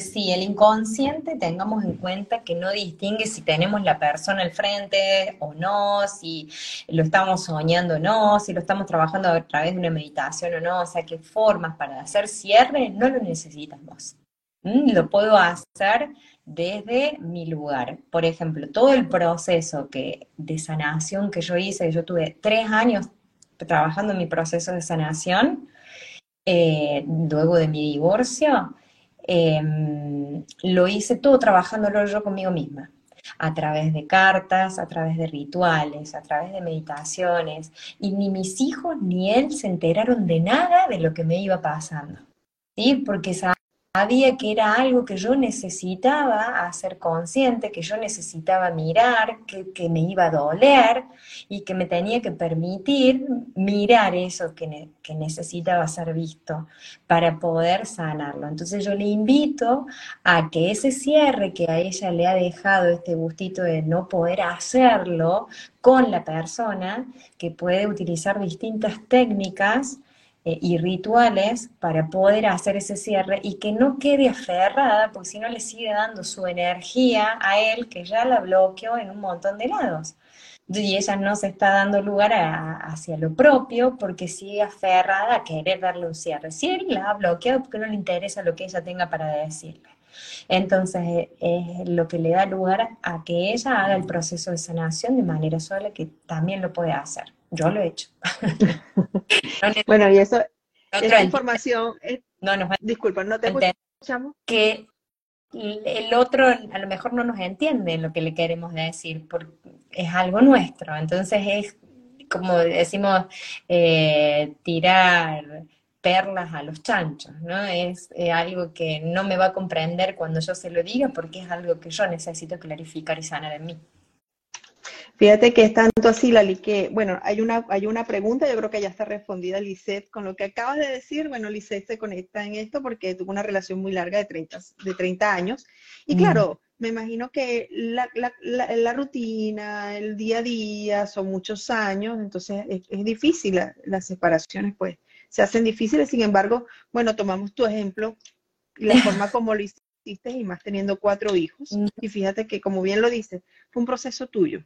sí, el inconsciente tengamos en cuenta que no distingue si tenemos la persona al frente o no, si lo estamos soñando o no, si lo estamos trabajando a través de una meditación o no, o sea, que formas para hacer cierre no lo necesitamos. Mm, lo puedo hacer desde mi lugar. Por ejemplo, todo el proceso de sanación que yo hice, yo tuve tres años trabajando en mi proceso de sanación, eh, luego de mi divorcio, em, lo hice todo trabajándolo yo conmigo misma, a través de cartas, a través de rituales, a través de meditaciones, y ni mis hijos ni él se enteraron de nada de lo que me iba pasando. ¿Sí? Porque sabía que era algo que yo necesitaba hacer consciente, que yo necesitaba mirar, que, me iba a doler y que me tenía que permitir mirar eso que, que, necesitaba ser visto para poder sanarlo. Entonces yo le invito a que ese cierre que a ella le ha dejado este gustito de no poder hacerlo con la persona, que puede utilizar distintas técnicas, eh, y rituales para poder hacer ese cierre y que no quede aferrada, porque si no le sigue dando su energía a él, que ya la bloqueó en un montón de lados. Y ella no se está dando lugar hacia lo propio porque sigue aferrada a querer darle un cierre. Si él la ha bloqueado porque no le interesa lo que ella tenga para decirle. Entonces eh, es lo que le da lugar a que ella haga el proceso de sanación de manera sola, que también lo puede hacer. Yo lo he hecho. bueno, y eso, esa información, no disculpa, no te escuchamos. Que el otro a lo mejor no nos entiende lo que le queremos decir, porque es algo nuestro. Entonces es como decimos, eh, tirar perlas a los chanchos, ¿no? Es algo que no me va a comprender cuando yo se lo diga porque es algo que yo necesito clarificar y sanar en mí. Fíjate que es tanto así, Lali, que, bueno, hay una, hay una pregunta, yo creo que ya está respondida, Lisette, con lo que acabas de decir. Bueno, Lisette se conecta en esto porque tuvo una relación muy larga de 30, de 30 años. Y claro, me imagino que la, la, la, rutina, el día a día, son muchos años, entonces es, difícil, las separaciones pues se hacen difíciles. Sin embargo, bueno, tomamos tu ejemplo y la forma como lo hiciste y más teniendo cuatro hijos. Y fíjate que, como bien lo dices, fue un proceso tuyo.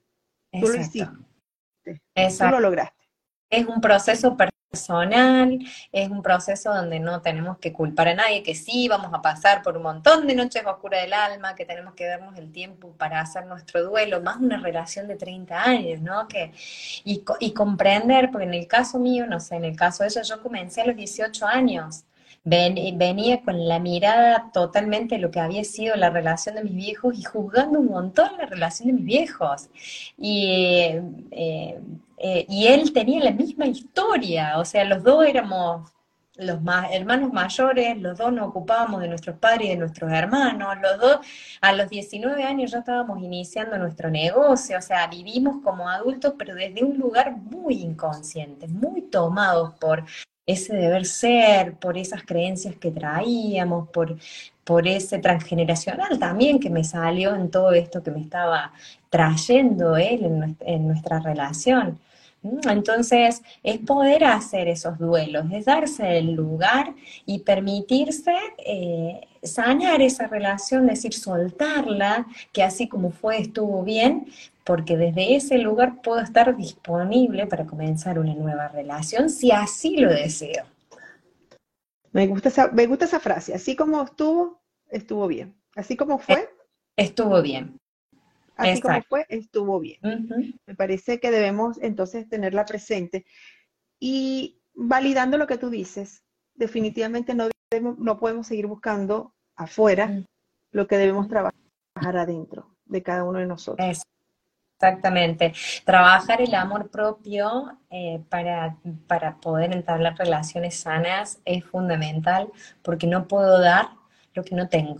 Tú lo hiciste. Tú lo lograste. Es un proceso personal, es un proceso donde no tenemos que culpar a nadie, que sí vamos a pasar por un montón de noches oscuras del alma, que tenemos que darnos el tiempo para hacer nuestro duelo, más una relación de 30 años, ¿no? Que, y, y comprender, porque en el caso mío, no sé, en el caso de ella, yo comencé a los 18 años venía con la mirada totalmente lo que había sido la relación de mis viejos y juzgando un montón la relación de mis viejos. Y, eh, eh, y él tenía la misma historia, o sea, los dos éramos los hermanos mayores, los dos nos ocupábamos de nuestros padres y de nuestros hermanos, los dos a los 19 años ya estábamos iniciando nuestro negocio, o sea, vivimos como adultos, pero desde un lugar muy inconsciente, muy tomados por ese deber ser, por esas creencias que traíamos, por, por ese transgeneracional también que me salió en todo esto que me estaba trayendo él en, nuestra relación. Entonces, es poder hacer esos duelos, es darse el lugar y permitirse eh, sanar esa relación, decir, soltarla, que así como fue, estuvo bien, porque desde ese lugar puedo estar disponible para comenzar una nueva relación si así lo deseo. Me gusta esa, me gusta esa frase, así como estuvo, estuvo bien. Así como fue. Estuvo bien. Así como fue, estuvo bien. Me parece que debemos entonces tenerla presente. Y validando lo que tú dices, definitivamente no, no podemos seguir buscando afuera mm. lo que debemos trabajar adentro de cada uno de nosotros. Exactamente. Trabajar el amor propio eh, para, para poder entablar relaciones sanas es fundamental porque no puedo dar lo que no tengo.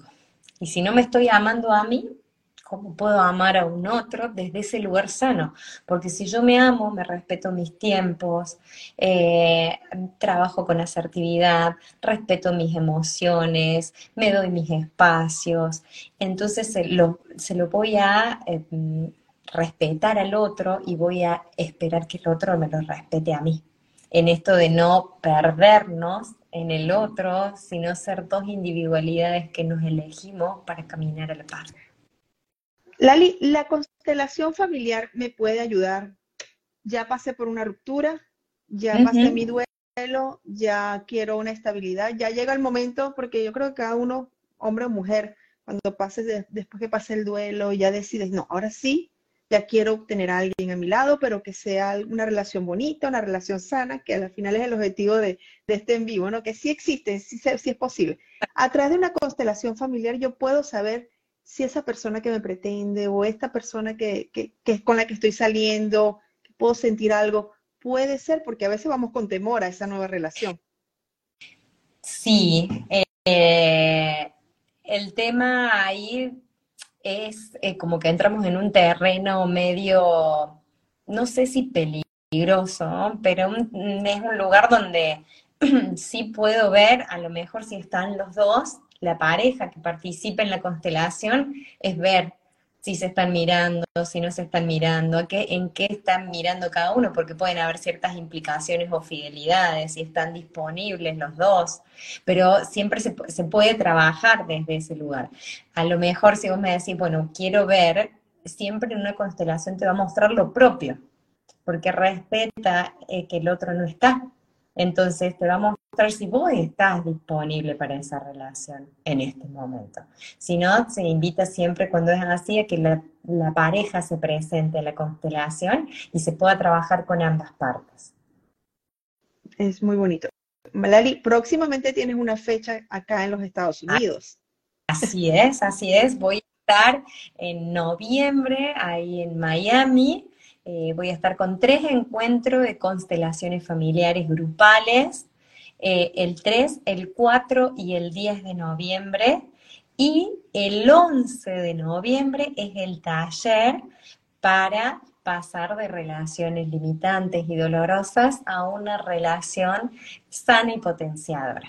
Y si no me estoy amando a mí, cómo puedo amar a un otro desde ese lugar sano. Porque si yo me amo, me respeto mis tiempos, eh, trabajo con asertividad, respeto mis emociones, me doy mis espacios, entonces se lo, voy a eh, respetar al otro y voy a esperar que el otro me lo respete a mí. En esto de no perdernos en el otro, sino ser dos individualidades que nos elegimos para caminar a la par. Lali, la constelación familiar me puede ayudar. Ya pasé por una ruptura, ya pasé mi duelo, ya quiero una estabilidad, ya llega el momento, porque yo creo que cada uno, hombre o mujer, cuando pases, después que pase el duelo, ya decides, no, ahora sí, ya quiero tener a alguien a mi lado, pero que sea una relación bonita, una relación sana, que al final es el objetivo de, este en vivo, ¿no? Que sí existe, sí, sí es posible. A través de una constelación familiar yo puedo saber si esa persona que me pretende o esta persona que, que, es con la que estoy saliendo, que puedo sentir algo, puede ser, porque a veces vamos con temor a esa nueva relación. Sí, eh, el tema ahí es eh, como que entramos en un terreno medio, no sé si peligroso, pero es un lugar donde sí puedo ver, a lo mejor si están los dos, la pareja que participa en la constelación es ver si se están mirando, si no se están mirando, qué, en qué están mirando cada uno, porque pueden haber ciertas implicaciones o fidelidades, si están disponibles los dos, pero siempre se, se puede trabajar desde ese lugar. A lo mejor si vos me decís, bueno, quiero ver, siempre en una constelación te va a mostrar lo propio, porque respeta eh, que el otro no está. Entonces te va a si vos estás disponible para esa relación en este momento. Si no, se invita siempre cuando es así a que la, pareja se presente en la constelación y se pueda trabajar con ambas partes. Es muy bonito. Malali, próximamente tienes una fecha acá en los Estados Unidos. Así es, así es. Voy a estar en noviembre ahí en Miami eh, voy a estar con tres encuentros de constelaciones familiares grupales, eh, el 3, el 4 y el 10 de noviembre. Y el 11 de noviembre es el taller para pasar de relaciones limitantes y dolorosas a una relación sana y potenciadora.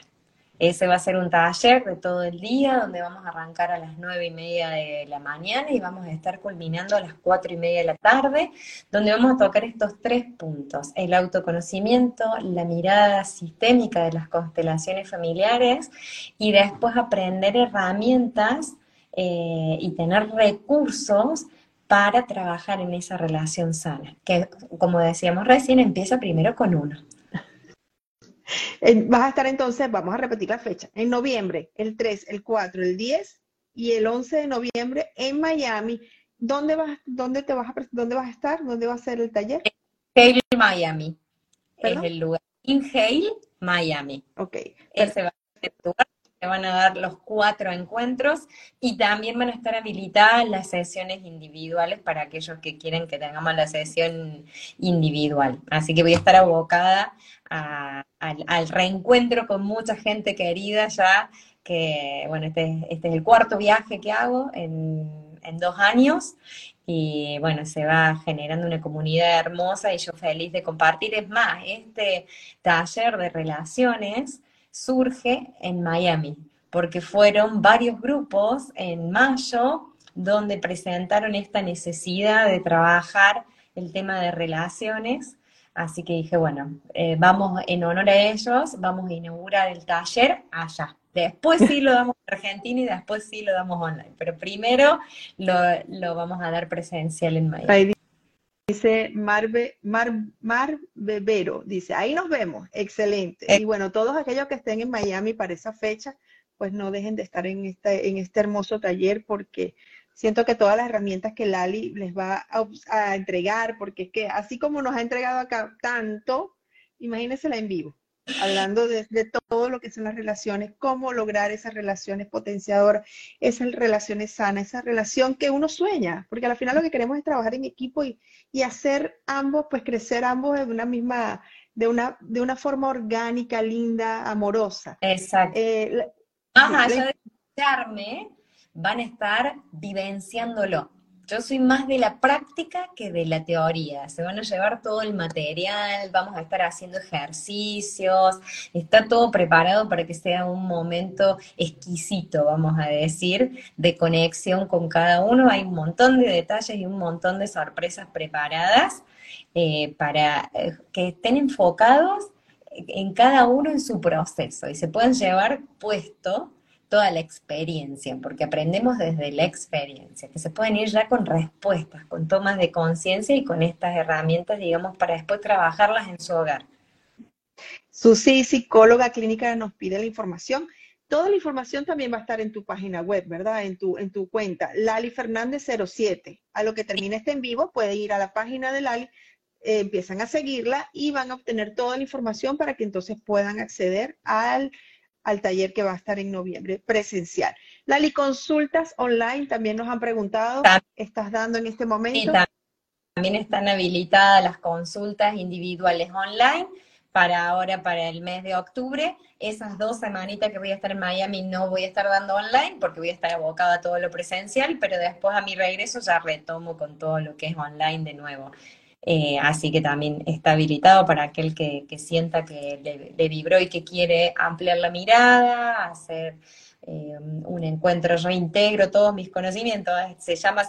Ese va a ser un taller de todo el día, donde vamos a arrancar a las nueve y media de la mañana y vamos a estar culminando a las cuatro y media de la tarde, donde vamos a tocar estos tres puntos, el autoconocimiento, la mirada sistémica de las constelaciones familiares y después aprender herramientas eh, y tener recursos para trabajar en esa relación sana, que como decíamos recién, empieza primero con uno. Vas a estar entonces, vamos a repetir la fecha, en noviembre, el 3, el 4, el 10 y el 11 de noviembre en Miami. ¿Dónde vas, dónde te vas a, dónde vas a estar? ¿Dónde va a ser el taller? Inhale Miami. Es el lugar. Inhale Miami. Ok. Ese va a ser el lugar. Se van a dar los cuatro encuentros y también van a estar habilitadas las sesiones individuales para aquellos que quieren que tengamos la sesión individual. Así que voy a estar abocada al, reencuentro con mucha gente querida ya, que bueno, este, este es el cuarto viaje que hago en, dos años y bueno, se va generando una comunidad hermosa y yo feliz de compartir. Es más, este taller de relaciones surge en Miami, porque fueron varios grupos en mayo donde presentaron esta necesidad de trabajar el tema de relaciones Así que dije, bueno, eh, vamos en honor a ellos, vamos a inaugurar el taller allá. Después sí lo damos en Argentina y después sí lo damos online. Pero primero lo, vamos a dar presencial en Miami. Dice Marve, Mar, Mar Bebero, dice, ahí nos vemos, excelente. Eh. Y bueno, todos aquellos que estén en Miami para esa fecha, pues no dejen de estar en, este, en este hermoso taller porque siento que todas las herramientas que Lali les va a, entregar, porque es que así como nos ha entregado acá tanto, imagínensela en vivo, hablando de, todo lo que son las relaciones, cómo lograr esas relaciones potenciadoras, esas relaciones sanas, esa relación que uno sueña, porque al final lo que queremos es trabajar en equipo y, hacer ambos, pues crecer ambos de una misma, de una, de una forma orgánica, linda, amorosa. Exacto. Eh, Más allá de escucharme, van a estar vivenciándolo. Yo soy más de la práctica que de la teoría. Se van a llevar todo el material, vamos a estar haciendo ejercicios, está todo preparado para que sea un momento exquisito, vamos a decir, de conexión con cada uno. Hay un montón de detalles y un montón de sorpresas preparadas eh, para eh, que estén enfocados en cada uno en su proceso y se pueden llevar puesto toda la experiencia, porque aprendemos desde la experiencia, que se pueden ir ya con respuestas, con tomas de conciencia y con estas herramientas, digamos, para después trabajarlas en su hogar. Susi, psicóloga clínica, nos pide la información. Toda la información también va a estar en tu página web, ¿verdad? En tu, en tu cuenta, Lali Fernández 07. A lo que termine este en vivo, puede ir a la página de Lali, eh, empiezan a seguirla y van a obtener toda la información para que entonces puedan acceder al al taller que va a estar en noviembre presencial. Lali, consultas online también nos han preguntado, ¿estás dando en este momento? también están habilitadas las consultas individuales online para ahora, para el mes de octubre. Esas dos semanitas que voy a estar en Miami no voy a estar dando online porque voy a estar abocada a todo lo presencial, pero después a mi regreso ya retomo con todo lo que es online de nuevo. Eh, así que también está habilitado para aquel que, sienta que le, vibró y que quiere ampliar la mirada, hacer eh, un encuentro, yo integro todos mis conocimientos, se llama,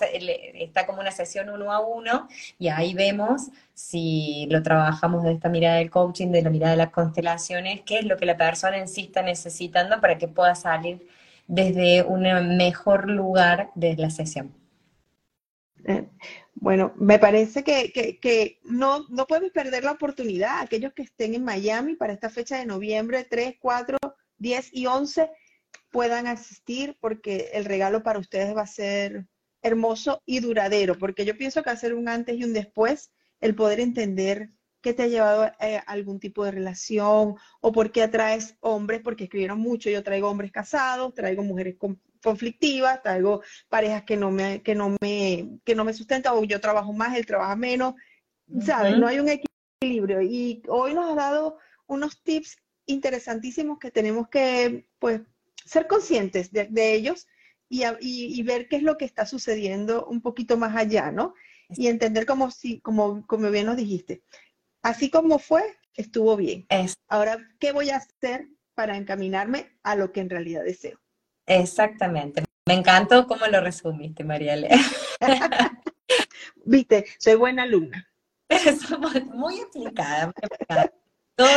está como una sesión uno a uno y ahí vemos si lo trabajamos de esta mirada del coaching, de la mirada de las constelaciones, qué es lo que la persona en sí está necesitando para que pueda salir desde un mejor lugar de la sesión. Eh, bueno, me parece que, no, no podemos perder la oportunidad. Aquellos que estén en Miami para esta fecha de noviembre 3, 4, 10 y 11 puedan asistir porque el regalo para ustedes va a ser hermoso y duradero, porque yo pienso que hacer un antes y un después, el poder entender qué te ha llevado a, eh, algún tipo de relación o por qué atraes hombres, porque escribieron mucho, yo traigo hombres casados, traigo mujeres con conflictivas, traigo parejas que no me, que no me, que no me sustentan, o yo trabajo más, él trabaja menos, ¿sabes? No hay un equilibrio. Y hoy nos ha dado unos tips interesantísimos que tenemos que, pues, ser conscientes de, ellos y, y, ver qué es lo que está sucediendo un poquito más allá, ¿no? Y entender como si, como, como bien nos dijiste, así como fue, estuvo bien. Ahora, ¿qué voy a hacer para encaminarme a lo que en realidad deseo? Exactamente. Me encantó cómo lo resumiste, Mariale. Viste, soy buena alumna. Somos muy explicada. Todo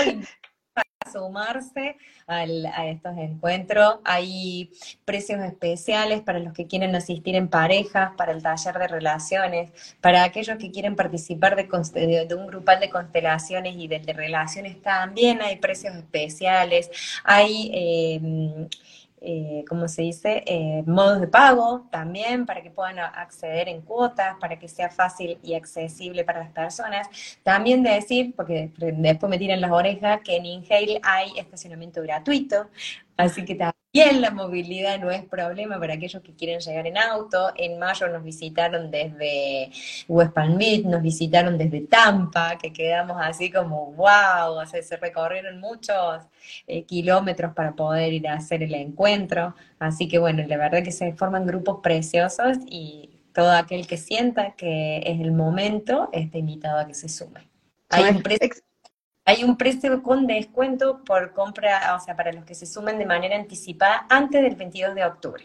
para sumarse a estos encuentros. Hay precios especiales para los que quieren asistir en parejas, para el taller de relaciones, para aquellos que quieren participar de, de un grupal de constelaciones y del de relaciones también hay precios especiales. Hay... Eh, eh, ¿cómo se dice? Eh, modos de pago también para que puedan acceder en cuotas, para que sea fácil y accesible para las personas. También de decir, porque después me tiran las orejas, que en Inhale hay estacionamiento gratuito, así que también la movilidad no es problema para aquellos que quieren llegar en auto. En mayo nos visitaron desde West Palm Beach, nos visitaron desde Tampa, que quedamos así como, wow, o sea, se recorrieron muchos eh, kilómetros para poder ir a hacer el encuentro. Así que bueno, la verdad que se forman grupos preciosos y todo aquel que sienta que es el momento está invitado a que se sume. Hay un precio hay un precio con descuento por compra, o sea, para los que se sumen de manera anticipada antes del 22 de octubre.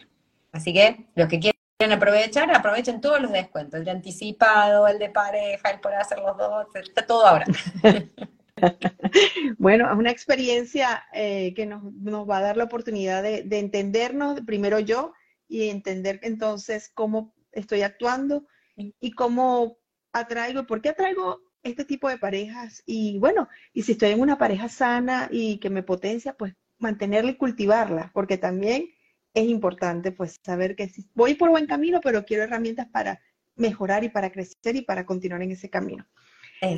Así que los que quieren aprovechar, aprovechen todos los descuentos, el de anticipado, el de pareja, el por hacer los dos, está todo ahora. bueno, es una experiencia eh, que nos, va a dar la oportunidad de, de entendernos, primero yo, y entender entonces cómo estoy actuando y cómo atraigo, por qué atraigo este tipo de parejas y bueno, y si estoy en una pareja sana y que me potencia, pues mantenerla y cultivarla, porque también es importante pues saber que voy por buen camino, pero quiero herramientas para mejorar y para crecer y para continuar en ese camino.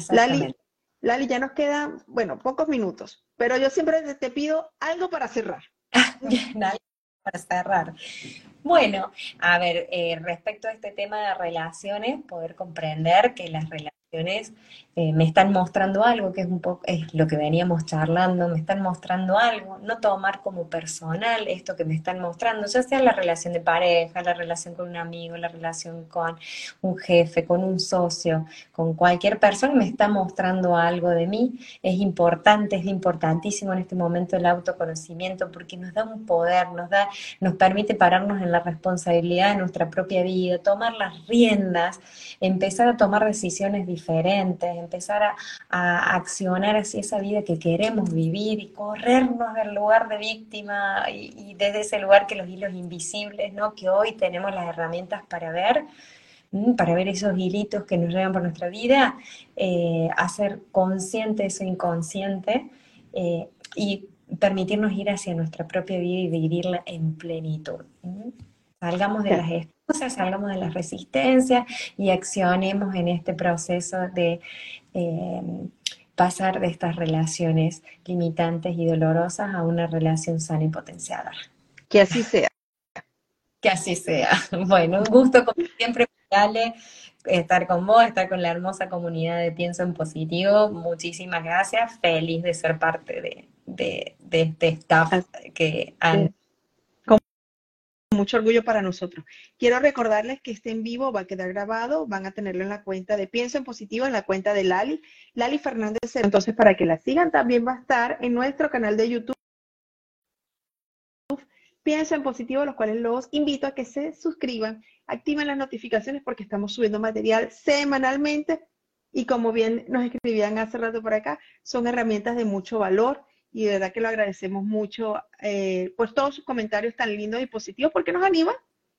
Lali, Lali, ya nos quedan, bueno, pocos minutos, pero yo siempre te pido algo para cerrar. para cerrar. Bueno, a ver, eh, respecto a este tema de relaciones, poder comprender que las relaciones eh, me están mostrando algo, que es un poco, es lo que veníamos charlando, me están mostrando algo, no tomar como personal esto que me están mostrando, ya sea la relación de pareja, la relación con un amigo, la relación con un jefe, con un socio, con cualquier persona me está mostrando algo de mí, es importante, es importantísimo en este momento el autoconocimiento porque nos da un poder, nos da, nos permite pararnos en la responsabilidad de nuestra propia vida, tomar las riendas, empezar a tomar decisiones diferentes, empezar a, accionar hacia esa vida que queremos vivir y corrernos del lugar de víctima y, desde ese lugar que los hilos invisibles, ¿no? Que hoy tenemos las herramientas para ver, para ver esos hilitos que nos llevan por nuestra vida, eh, hacer consciente eso inconsciente eh, y permitirnos ir hacia nuestra propia vida y vivirla en plenitud. Salgamos de las salgamos de las resistencias y accionemos en este proceso de eh, pasar de estas relaciones limitantes y dolorosas a una relación sana y potenciada. Que así sea. Que así sea. Bueno, un gusto como siempre, Ale, estar con vos, estar con la hermosa comunidad de Pienso en Positivo. Muchísimas gracias. Feliz de ser parte de, este staff que han mucho orgullo para nosotros. Quiero recordarles que este en vivo va a quedar grabado, van a tenerlo en la cuenta de Pienso en Positivo, en la cuenta de Lali, Lali Fernández. Entonces, para que la sigan, también va a estar en nuestro canal de YouTube. Pienso en Positivo, los cuales los invito a que se suscriban, activen las notificaciones porque estamos subiendo material semanalmente y como bien nos escribían hace rato por acá, son herramientas de mucho valor y de verdad que lo agradecemos mucho eh, por todos sus comentarios tan lindos y positivos porque nos anima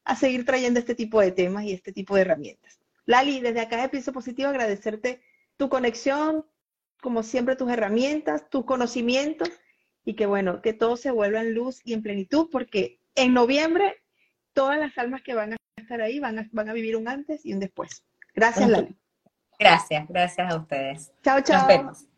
a seguir trayendo este tipo de temas y este tipo de herramientas. Lali, desde acá de Piso Positivo agradecerte tu conexión, como siempre tus herramientas, tus conocimientos y que bueno, que todo se vuelva en luz y en plenitud porque en noviembre todas las almas que van a estar ahí van a, van a vivir un antes y un después. Gracias, Lali. Gracias, gracias a ustedes. Chao, chao. Nos vemos.